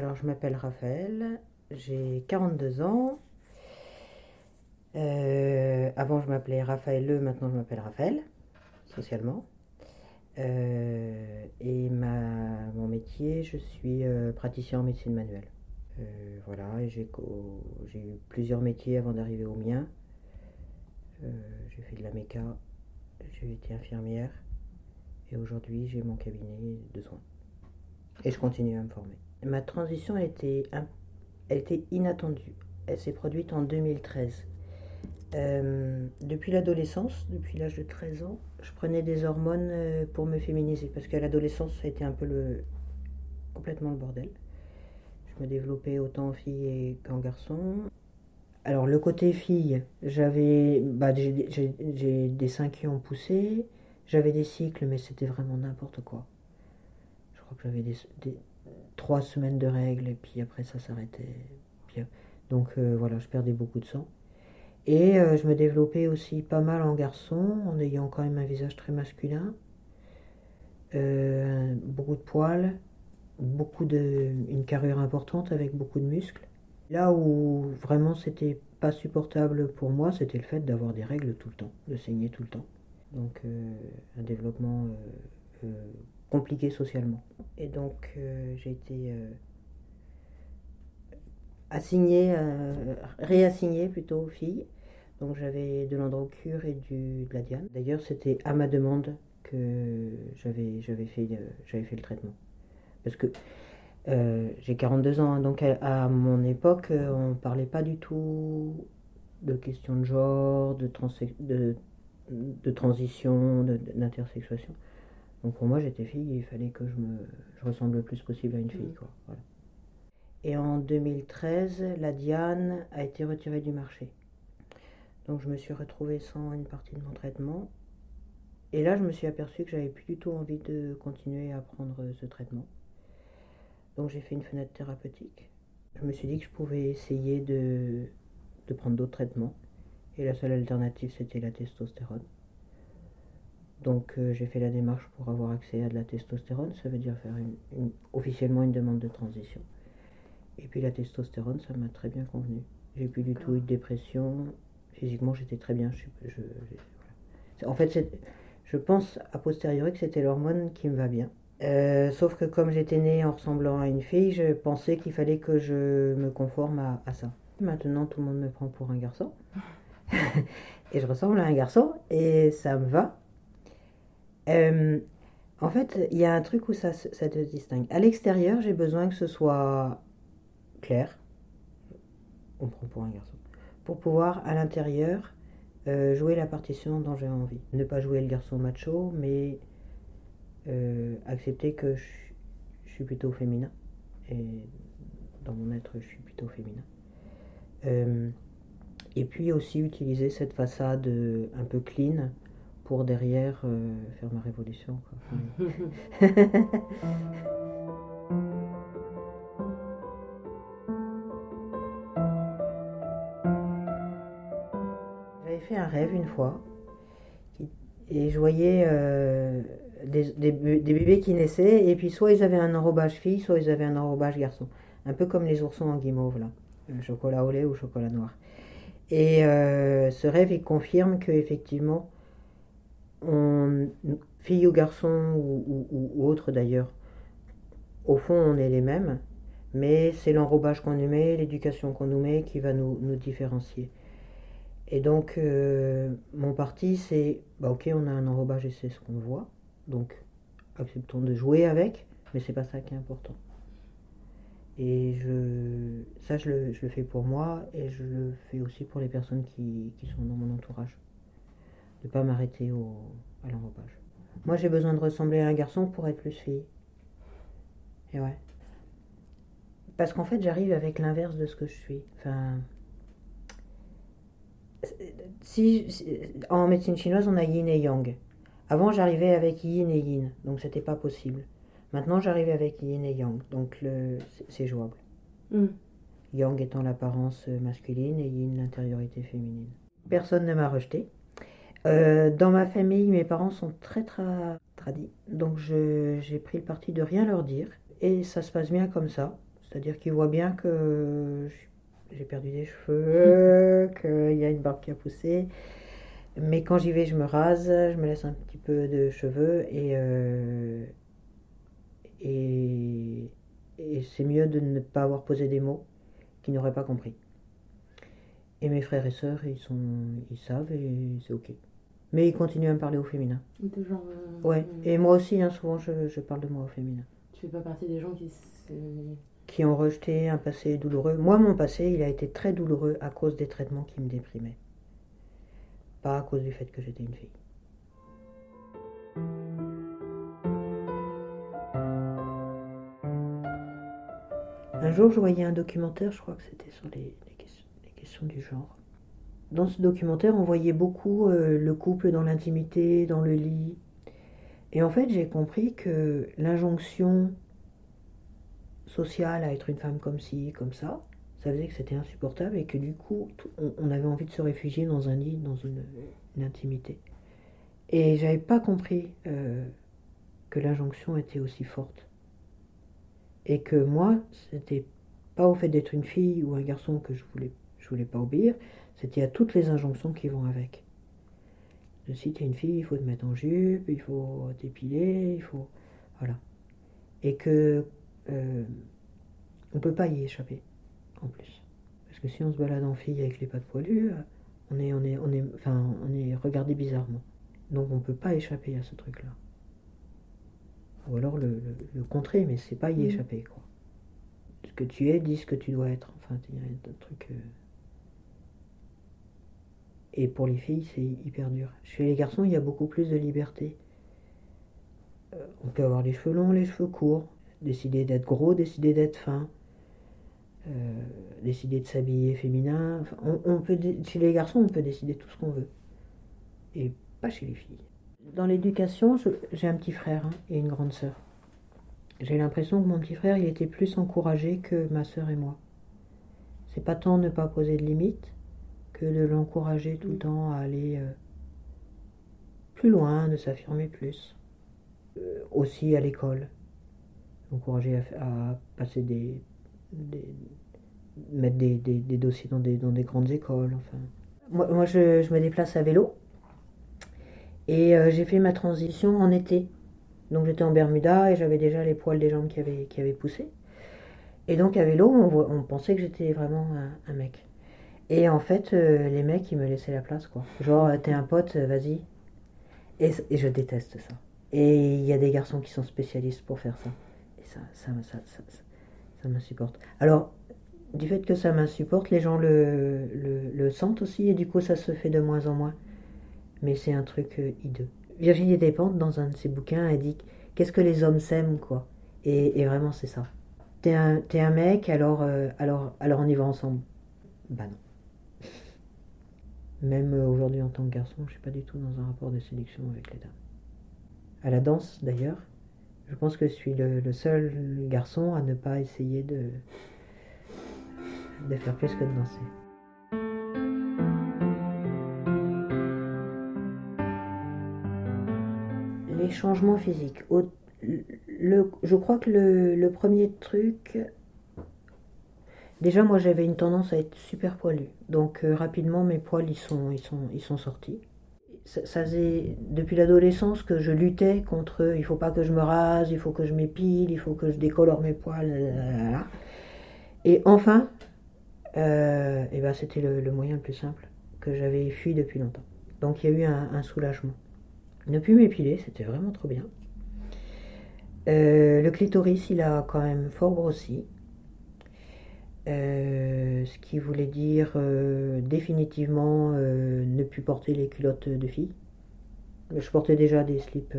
Alors, je m'appelle Raphaël, j'ai 42 ans. Euh, avant, je m'appelais Raphaël Le, maintenant, je m'appelle Raphaël, socialement. Euh, et ma, mon métier, je suis euh, praticien en médecine manuelle. Voilà, j'ai eu plusieurs métiers avant d'arriver au mien. J'ai fait de la méca, j'ai été infirmière, et aujourd'hui, j'ai mon cabinet de soins. Et je continue à me former. Ma transition était inattendue. Elle s'est produite en 2013. Euh, depuis l'adolescence, depuis l'âge de 13 ans, je prenais des hormones euh, pour me féminiser. Parce qu'à l'adolescence, ça a été un peu le, complètement le bordel. Je me développais autant en fille qu'en garçon. Alors, le côté fille, j'avais bah, j'ai des seins qui ont poussé, j'avais des cycles, mais c'était vraiment n'importe quoi. Je crois que j'avais des- trois semaines de règles et puis après ça s'arrêtait. Donc euh, voilà, je perdais beaucoup de sang. Et euh, je me développais aussi pas mal en garçon, en ayant quand même un visage très masculin, Euh, beaucoup de poils, beaucoup de, une carrure importante avec beaucoup de muscles. Là où vraiment c'était pas supportable pour moi, c'était le fait d'avoir des règles tout le temps, de saigner tout le temps. Donc un développement compliqué socialement. Et donc euh, j'ai été euh, assignée, euh, réassignée plutôt aux filles. Donc j'avais de l'androcure et du, de la diane. D'ailleurs c'était à ma demande que j'avais j'avais fait, j'avais fait le traitement. Parce que j'ai 42 ans, hein, donc à, mon époque, on parlait pas du tout de questions de genre, de, de, de transition, d'intersexuation. Donc pour moi, j'étais fille et il fallait que je, me, je ressemble le plus possible à une fille. Quoi, voilà. Et en 2013, la Diane a été retirée du marché. Donc je me suis retrouvée sans une partie de mon traitement. Et là, je me suis aperçue que j'avais plus du tout envie de continuer à prendre ce traitement. Donc j'ai fait une fenêtre thérapeutique. Je me suis dit que je pouvais essayer de, de prendre d'autres traitements. Et la seule alternative, c'était la testostérone. Donc euh, j'ai fait la démarche pour avoir accès à de la testostérone. Ça veut dire faire une- officiellement une demande de transition. Et puis la testostérone, ça m'a très bien convenu. J'ai plus du tout eu de dépression. Physiquement, j'étais très bien. En fait, je pense a posteriori que c'était l'hormone qui me va bien. Euh, sauf que comme j'étais née en ressemblant à une fille, je pensais qu'il fallait que je me conforme à ça. Maintenant, tout le monde me prend pour un garçon. et je ressemble à un garçon et ça me va. Euh, en fait, il y a un truc où ça, ça te distingue. À l'extérieur, j'ai besoin que ce soit clair. On prend pour un garçon. Pour pouvoir, à l'intérieur, euh, jouer la partition dont j'ai envie. Ne pas jouer le garçon macho, mais euh, accepter que je, suis plutôt féminin. Et dans mon être, je suis plutôt féminin. Et puis aussi utiliser cette façade un peu clean derrière euh, faire ma révolution. J'avais fait un rêve une fois et je voyais euh, des, des bé- des bébés qui naissaient et puis soit ils avaient un enrobage fille, soit ils avaient un enrobage garçon. Un peu comme les oursons en guimauve là, Euh, chocolat au lait ou chocolat noir. Et ce rêve il confirme que effectivement, on, fille ou garçon ou, ou- ou- ou autre d'ailleurs, au fond on est les mêmes, mais c'est l'enrobage qu'on nous met, l'éducation qu'on nous met qui va nous, nous différencier. Et donc, euh, mon parti, c'est, bah ok, on a un enrobage et c'est ce qu'on voit, donc acceptons de jouer avec, mais c'est pas ça qui est important. Et je, ça, je le, je le fais pour moi et je le fais aussi pour les personnes qui, qui sont dans mon entourage. De pas m'arrêter au, à l'enrobage. Moi, j'ai besoin de ressembler à un garçon pour être plus fille. Et ouais. Parce qu'en fait, j'arrive avec l'inverse de ce que je suis. Enfin, si, si- en médecine chinoise, on a yin et yang. Avant, j'arrivais avec yin et yin, donc c'était pas possible. Maintenant, j'arrive avec yin et yang, donc le, c'est- c'est jouable. Mm. Yang étant l'apparence masculine et yin l'intériorité féminine. Personne ne m'a rejeté. Euh, dans ma famille, mes parents sont très tra tradis, donc j'ai pris le parti de rien leur dire et ça se passe bien comme ça. C'est-à-dire qu'il voit bien que j'ai perdu des cheveux, qu'il y a une barbe qui a poussé. Mais quand j'y vais, je me rase, je me laisse un petit peu de cheveux et, euh, et, et c'est mieux de ne pas avoir posé des mots qu'ils n'auraient pas compris. Et mes frères et sœurs, ils, sont, ils savent et c'est ok. Mais ils continuent à me parler au féminin. De genre, euh, Ouais, euh, et moi aussi, hein, souvent, je, je parle de moi au féminin. Tu fais pas partie des gens qui. se- Qui ont rejeté un passé douloureux. Moi, mon passé, il a été très douloureux à cause des traitements qui me déprimaient. Pas à cause du fait que j'étais une fille. Un jour, je voyais un documentaire, je crois que c'était sur les, les du genre. Dans ce documentaire, on voyait beaucoup euh, le couple dans l'intimité, dans le lit. Et en fait, j'ai compris que l'injonction sociale à être une femme comme ci, comme ça, ça faisait que c'était insupportable et que du coup, on, avait envie de se réfugier dans un lit, dans une, intimité. Et j'avais pas compris euh, que l'injonction était aussi forte. Et que moi, c'était pas au fait d'être une fille ou un garçon que je voulais, voulais pas obéir, c'était à toutes les injonctions qui vont avec. De si t'es une fille, il faut te mettre en jupe, il faut t'épiler, il faut. Voilà. Et que. euh, on peut pas y échapper, en plus. Parce que si on se balade en fille avec les pattes poilues, on est, on est, on est, enfin, on est regardé bizarrement. Donc on peut pas échapper à ce truc-là. Ou alors le, le, le contrer, mais c'est pas y Mhm. échapper, quoi. Ce que tu es, dis ce que tu dois être. Enfin, il y a un truc. euh, Et pour les filles, c'est hyper dur. Chez les garçons, il y a beaucoup plus de liberté. Euh, on peut avoir les cheveux longs, les cheveux courts, décider d'être gros, décider d'être fin, euh, décider de s'habiller féminin. On, peut, chez les garçons, on peut décider tout ce qu'on veut. Et pas chez les filles. Dans l'éducation, j'ai un petit frère hein, et une grande sœur. J'ai l'impression que mon petit frère, il était plus encouragé que ma sœur et moi. C'est pas tant ne pas poser de limites de l'encourager tout le temps à aller euh, plus loin, de s'affirmer plus. Euh, aussi à l'école. Encourager à, passer des, des- mettre des, dossiers dans des, grandes écoles. Enfin. Moi, je, me déplace à vélo. Et euh, j'ai fait ma transition en été. Donc j'étais en Bermuda et j'avais déjà les poils des jambes qui avaient, qui poussé. Et donc à vélo, on, on pensait que j'étais vraiment un mec. Et en fait, euh, les mecs, ils me laissaient la place, quoi. Genre, euh, t'es un pote, euh, vas-y. Et, et je déteste ça. Et il y a des garçons qui sont spécialistes pour faire ça. Et ça, ça, ça, ça, ça, m'insupporte. Alors, du fait que ça m'insupporte, les gens le, le, le sentent aussi, et du coup, ça se fait de moins en moins. Mais c'est un truc euh, hideux. Virginie Despentes, dans un de ses bouquins, elle dit Qu'est-ce que les hommes s'aiment, quoi? Et, et vraiment, c'est ça. T'es un, un mec, alors, euh, alors, alors on y va ensemble. Bah non. Même euh, aujourd'hui, en tant que garçon, je suis pas du tout dans un rapport de séduction avec les dames. À la danse, d'ailleurs, je pense que je suis le, seul garçon à ne pas essayer de, de faire plus que de danser. Les changements physiques. Je crois que le premier truc. Déjà, moi, j'avais une tendance à être super poilue. Donc, euh, rapidement, mes poils, ils sont, ils sont, ils sont sortis. Ça, ça faisait depuis l'adolescence que je luttais contre il faut pas que je me rase, il faut que je m'épile, il faut que je décolore mes poils. Et enfin, euh, eh ben, c'était le, le moyen le plus simple que j'avais fui depuis longtemps. Donc, il y a eu un, un soulagement. Ne plus m'épiler, c'était vraiment trop bien. Euh, le clitoris, il a quand même fort grossi. Euh, ce qui voulait dire euh, définitivement euh, ne plus porter les culottes de filles. Je portais déjà des slips,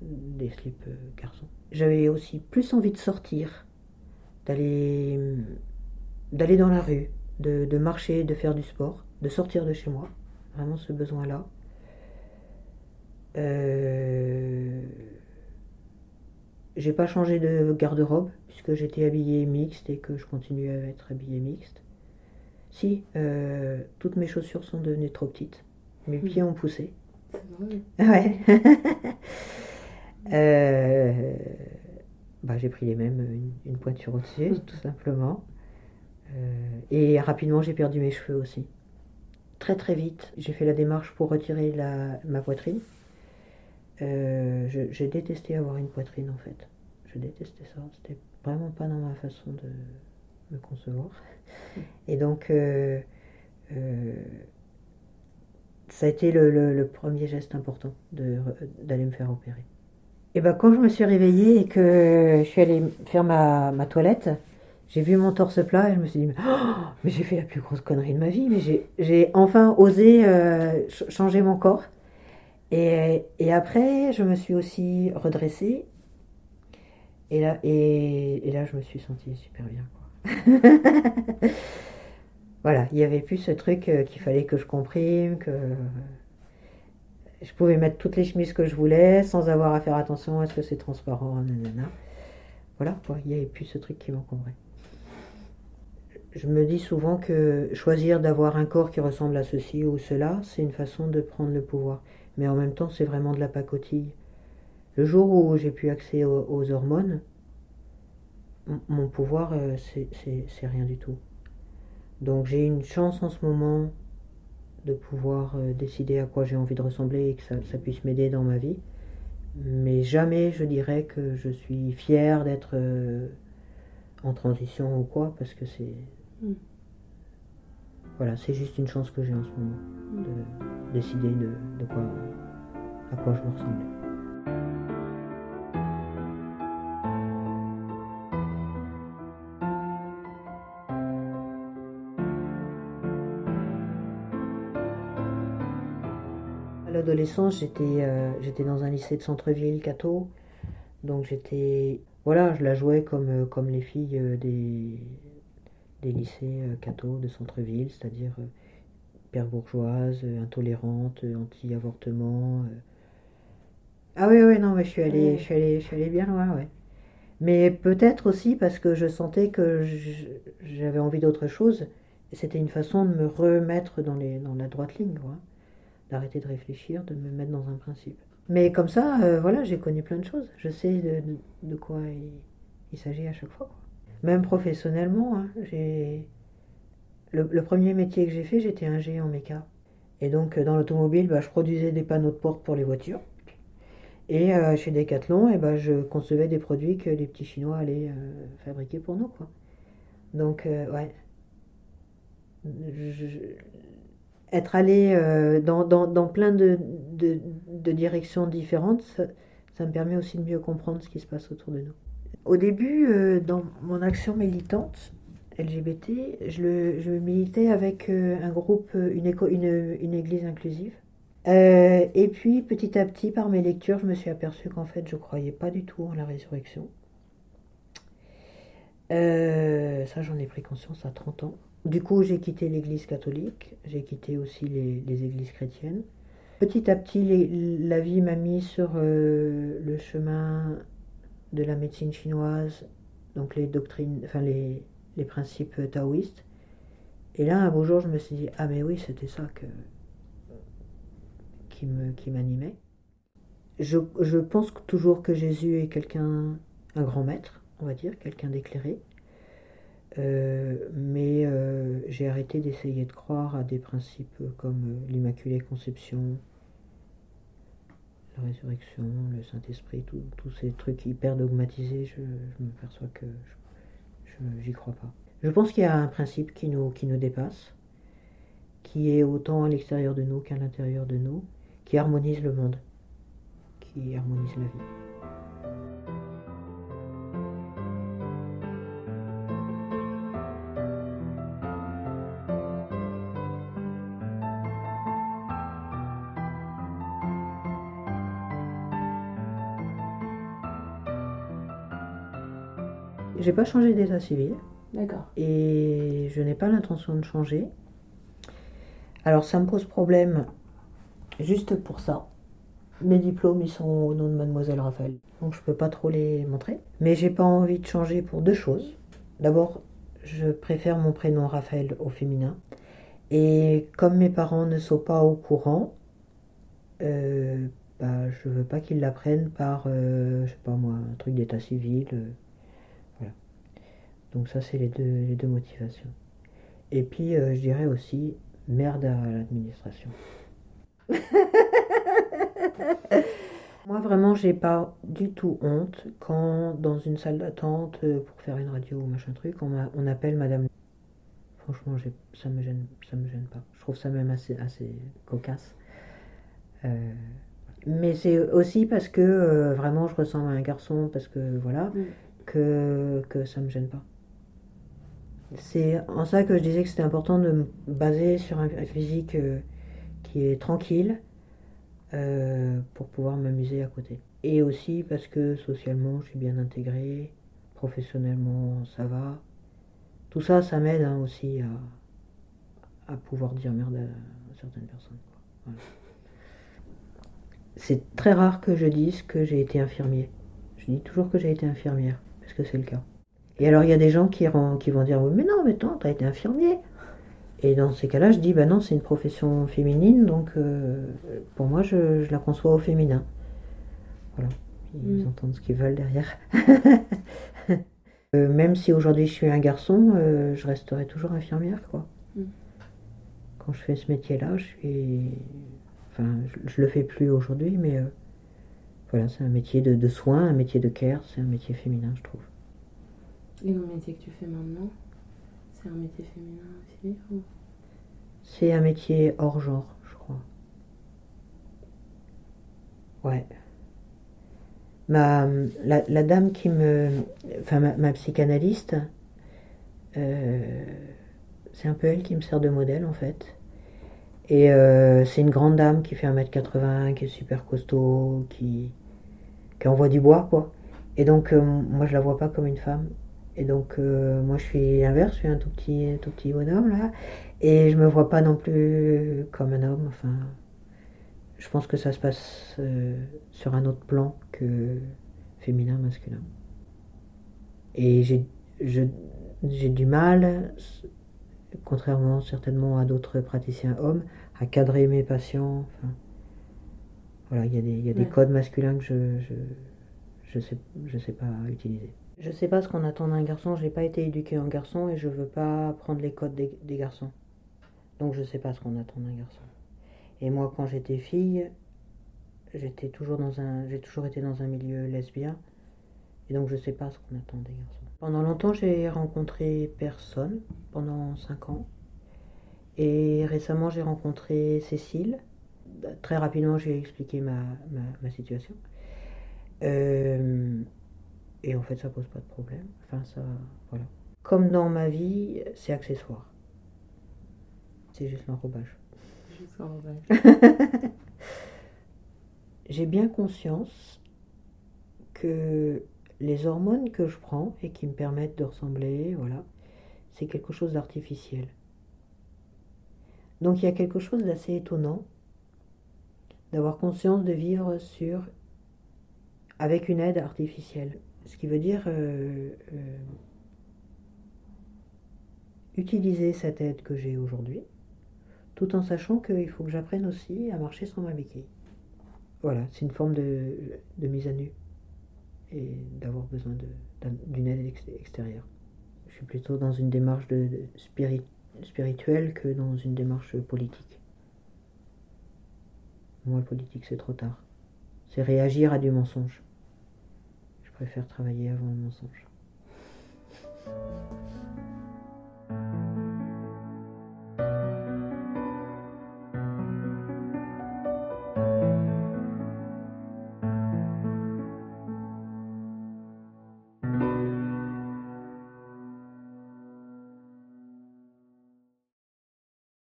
des slips garçons. J'avais aussi plus envie de sortir, d'aller, d'aller dans la rue, de, de marcher, de faire du sport, de sortir de chez moi. Vraiment ce besoin-là. J'ai pas changé de garde-robe puisque j'étais habillée mixte et que je continue à être habillée mixte. Si, euh, toutes mes chaussures sont devenues trop petites. Mes pieds ont poussé. C'est vrai. Ouais. Euh, bah, j'ai pris les mêmes, une, une pointure au-dessus, tout simplement. Euh, et rapidement, j'ai perdu mes cheveux aussi. Très très vite, j'ai fait la démarche pour retirer la, ma poitrine. Euh, j'ai détesté avoir une poitrine en fait. Je détestais ça. C'était vraiment pas dans ma façon de me concevoir. Et donc, euh, euh, ça a été le, le- le premier geste important d'aller me faire opérer. Et ben quand je me suis réveillée et que je suis allée faire ma, ma toilette, j'ai vu mon torse plat et je me suis dit, mais, oh, mais j'ai fait la plus grosse connerie de ma vie, mais j'ai- enfin osé ch- changer mon corps. Et, et après, je me suis aussi redressée. Et là, et, et là, je me suis sentie super bien. voilà, il n'y avait plus ce truc euh, qu'il fallait que je comprime, que je pouvais mettre toutes les chemises que je voulais sans avoir à faire attention à ce que c'est transparent, nanana. Voilà, quoi, il n'y avait plus ce truc qui m'encombrait. Je me dis souvent que choisir d'avoir un corps qui ressemble à ceci ou cela, c'est une façon de prendre le pouvoir. Mais en même temps, c'est vraiment de la pacotille. Le jour où j'ai pu accéder aux, hormones, mon pouvoir, euh, c'est- rien du tout. Donc j'ai une chance en ce moment de pouvoir euh, décider à quoi j'ai envie de ressembler et que ça, puisse m'aider dans ma vie. Mais jamais je dirais que je suis fière d'être euh, en transition ou quoi, parce que c'est... Mm. Voilà, c'est juste une chance que j'ai en ce moment de décider de, quoi, à quoi je me ressemble. À l'adolescence, j'étais euh, j'étais dans un lycée de centre-ville, Cato. Donc j'étais. Voilà, je la jouais comme, euh, les filles euh, des, des lycées euh, Cato de centre-ville, c'est-à-dire euh, hyper bourgeoise, euh, intolérante, euh, anti-avortement. Ah oui, oui, non, mais je suis allée, je suis allée, je suis allée bien loin, ouais. Mais peut-être aussi parce que je sentais que j'avais envie d'autre chose. Et C'était une façon de me remettre dans, les, dans la droite ligne, quoi. D'arrêter de réfléchir, de me mettre dans un principe. Mais comme ça, euh, voilà, j'ai connu plein de choses. Je sais de, de- de quoi il, il s'agit à chaque fois, quoi. Même professionnellement, hein, j'ai... Le, premier métier que j'ai fait, j'étais ingé en méca. Et donc, euh, dans l'automobile, bah, je produisais des panneaux de porte pour les voitures. Et euh, chez Decathlon, eh ben, je concevais des produits que les petits Chinois allaient euh, fabriquer pour nous. Donc, euh, ouais. Être allé dans, plein de, directions différentes, ça me permet aussi de mieux comprendre ce qui se passe autour de nous. Au début, euh, dans mon action militante LGBT, je, le, je militais avec euh, un groupe, euh, une, éco- une, église inclusive. Et puis, petit à petit, par mes lectures, je me suis aperçue qu'en fait, je ne croyais pas du tout en la résurrection. Ça, j'en ai pris conscience à 30 ans. Du coup, j'ai quitté l'église catholique, j'ai quitté aussi les, les églises chrétiennes. Petit à petit, les- la vie m'a mis sur le chemin de la médecine chinoise, donc les doctrines, enfin les, les principes taoïstes. Et là, un beau jour, je me suis dit, ah mais oui, c'était ça que, qui me, qui m'animait. Je, je pense toujours que Jésus est quelqu'un, un grand maître, on va dire, quelqu'un d'éclairé. Euh, mais euh, j'ai arrêté d'essayer de croire à des principes comme euh, l'Immaculée Conception, la résurrection, le Saint-Esprit, tous ces trucs hyper dogmatisés, je, je m'aperçois que je- j'y crois pas. Je pense qu'il y a un principe qui nous, qui nous dépasse, qui est autant à l'extérieur de nous qu'à l'intérieur de nous, qui harmonise le monde, qui harmonise la vie. J'ai pas changé d'état civil. D'accord. et je n'ai pas l'intention de changer. Alors ça me pose problème juste pour ça. Mes diplômes ils sont au nom de mademoiselle Raphaël, donc je peux pas trop les montrer. Mais j'ai pas envie de changer pour deux choses. D'abord, je préfère mon prénom Raphaël au féminin. Et comme mes parents ne sont pas au courant, euh, bah, je veux pas qu'ils l'apprennent par, euh, je sais pas moi, un truc d'état civil. euh. Donc ça, c'est les deux, les deux motivations. Et puis, euh, je dirais aussi, merde à l'administration. Moi, vraiment, j'ai pas du tout honte quand, dans une salle d'attente, euh, pour faire une radio ou machin truc, on, on appelle madame. Franchement, j'ai- ça me gêne, ça me gêne pas. Je trouve ça même assez, assez cocasse. Euh, mais c'est aussi parce que euh, vraiment je ressemble à un garçon, parce que voilà, Mm. que, que ça me gêne pas. C'est en ça que je disais que c'était important de me baser sur un physique euh, qui est tranquille euh, pour pouvoir m'amuser à côté. Et aussi parce que socialement je suis bien intégrée, professionnellement ça va. Tout ça, ça m'aide hein, aussi à, pouvoir dire merde à certaines personnes. C'est très rare que je dise que j'ai été infirmier. Je dis toujours que j'ai été infirmière, parce que c'est le cas. Et alors il y a des gens qui, qui vont dire oui, mais non, mais attends, t'as été infirmier. Et dans ces cas-là, je dis bah non, c'est une profession féminine, donc euh, pour moi, je, je la conçois au féminin. Voilà. Ils Mm. entendent ce qu'ils veulent derrière. Euh, même si aujourd'hui je suis un garçon, euh, je resterai toujours infirmière, quoi. Mm. Quand je fais ce métier-là, je suis. Enfin, je, je le fais plus aujourd'hui, mais voilà, c'est un métier de, de soins, un métier de care, c'est un métier féminin, je trouve. Et le métier que tu fais maintenant, c'est un métier féminin aussi ou... C'est un métier hors genre, je crois. Ouais. Ma, la, dame qui me. Enfin, ma, ma psychanalyste, euh, c'est un peu elle qui me sert de modèle en fait. Et euh, c'est une grande dame qui fait 1m80, qui est super costaud, qui, qui envoie du bois, quoi. Et donc, euh, moi, je la vois pas comme une femme. Et donc, euh, moi, je suis l'inverse, je suis un tout petit, tout petit bonhomme, là. Et je me vois pas non plus comme un homme. Enfin, je pense que ça se passe euh, sur un autre plan que féminin, masculin. Et j'ai du mal, contrairement certainement à d'autres praticiens hommes, à cadrer mes patients. Enfin, voilà, il y a des, y a des codes masculins que je, je, je sais, je sais pas utiliser. Je sais pas ce qu'on attend d'un garçon, j'ai pas été éduquée en garçon et je veux pas prendre les codes des, garçons. Donc je sais pas ce qu'on attend d'un garçon. Et moi quand j'étais fille, j'étais toujours dans un j'ai toujours été dans un milieu lesbien et donc je sais pas ce qu'on attend des garçons. Pendant longtemps, j'ai rencontré personne pendant 5 ans. Et récemment, j'ai rencontré Cécile. Très rapidement, j'ai expliqué ma, ma, ma situation. Euh, et en fait, ça pose pas de problème. Enfin, ça, voilà. Comme dans ma vie, c'est accessoire. C'est juste l'enrobage. Juste. J'ai bien conscience que les hormones que je prends et qui me permettent de ressembler, voilà, c'est quelque chose d'artificiel. Donc il y a quelque chose d'assez étonnant d'avoir conscience de vivre sur avec une aide artificielle. Ce qui veut dire euh, euh, utiliser cette aide que j'ai aujourd'hui, tout en sachant qu'il faut que j'apprenne aussi à marcher sans ma béquille. Voilà, c'est une forme de, mise à nu et d'avoir besoin d'une aide ex- extérieure. Je suis plutôt dans une démarche de, de spiri- spirituelle que dans une démarche politique. Moi, le politique, c'est trop tard. C'est réagir à du mensonge préfère travailler avant le mensonge.